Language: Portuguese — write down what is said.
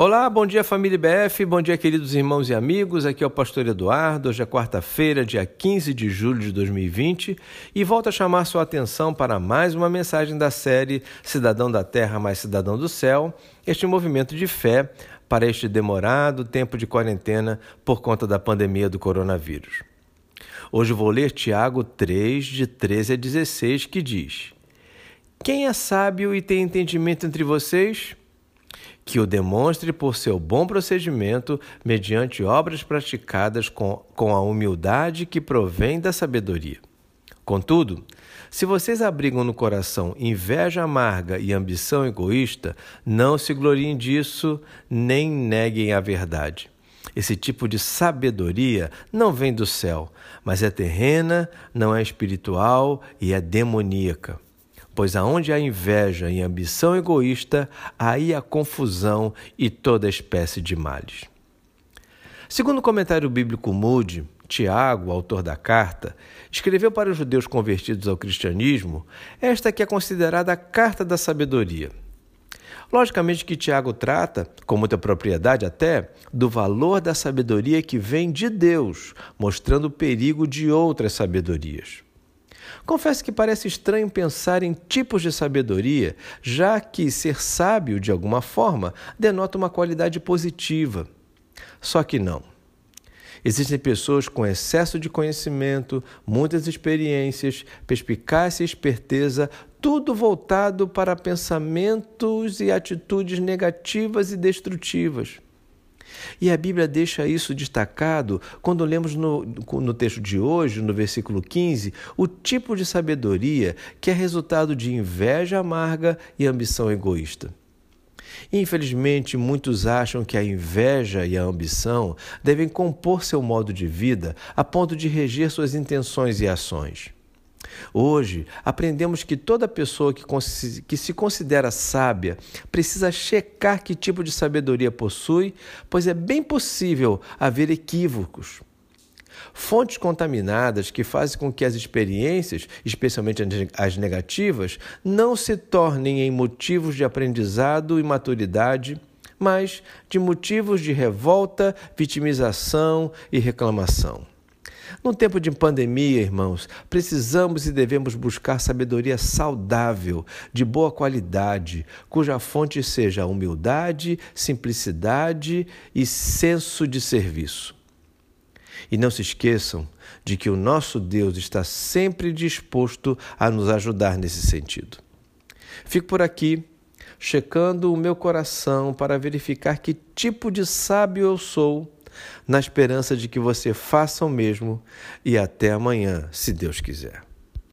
Olá, bom dia família BF, bom dia queridos irmãos e amigos. Aqui é o pastor Eduardo. Hoje é quarta-feira, dia 15 de julho de 2020, e volto a chamar sua atenção para mais uma mensagem da série Cidadão da Terra mais Cidadão do Céu, este movimento de fé para este demorado tempo de quarentena por conta da pandemia do coronavírus. Hoje vou ler Tiago 3, de 13 a 16, que diz: Quem é sábio e tem entendimento entre vocês? Que o demonstre por seu bom procedimento, mediante obras praticadas com, com a humildade que provém da sabedoria. Contudo, se vocês abrigam no coração inveja amarga e ambição egoísta, não se gloriem disso, nem neguem a verdade. Esse tipo de sabedoria não vem do céu, mas é terrena, não é espiritual e é demoníaca pois aonde há inveja e ambição egoísta, aí há confusão e toda espécie de males. Segundo o comentário bíblico Moody, Tiago, autor da carta, escreveu para os judeus convertidos ao cristianismo esta que é considerada a carta da sabedoria. Logicamente que Tiago trata, com muita propriedade até, do valor da sabedoria que vem de Deus, mostrando o perigo de outras sabedorias. Confesso que parece estranho pensar em tipos de sabedoria, já que ser sábio, de alguma forma, denota uma qualidade positiva. Só que não. Existem pessoas com excesso de conhecimento, muitas experiências, perspicácia e esperteza, tudo voltado para pensamentos e atitudes negativas e destrutivas. E a Bíblia deixa isso destacado quando lemos no, no texto de hoje, no versículo 15, o tipo de sabedoria que é resultado de inveja amarga e ambição egoísta. Infelizmente, muitos acham que a inveja e a ambição devem compor seu modo de vida a ponto de reger suas intenções e ações. Hoje, aprendemos que toda pessoa que, que se considera sábia precisa checar que tipo de sabedoria possui, pois é bem possível haver equívocos. Fontes contaminadas que fazem com que as experiências, especialmente as negativas, não se tornem em motivos de aprendizado e maturidade, mas de motivos de revolta, vitimização e reclamação. No tempo de pandemia, irmãos, precisamos e devemos buscar sabedoria saudável, de boa qualidade, cuja fonte seja humildade, simplicidade e senso de serviço. E não se esqueçam de que o nosso Deus está sempre disposto a nos ajudar nesse sentido. Fico por aqui, checando o meu coração para verificar que tipo de sábio eu sou na esperança de que você faça o mesmo e até amanhã, se Deus quiser.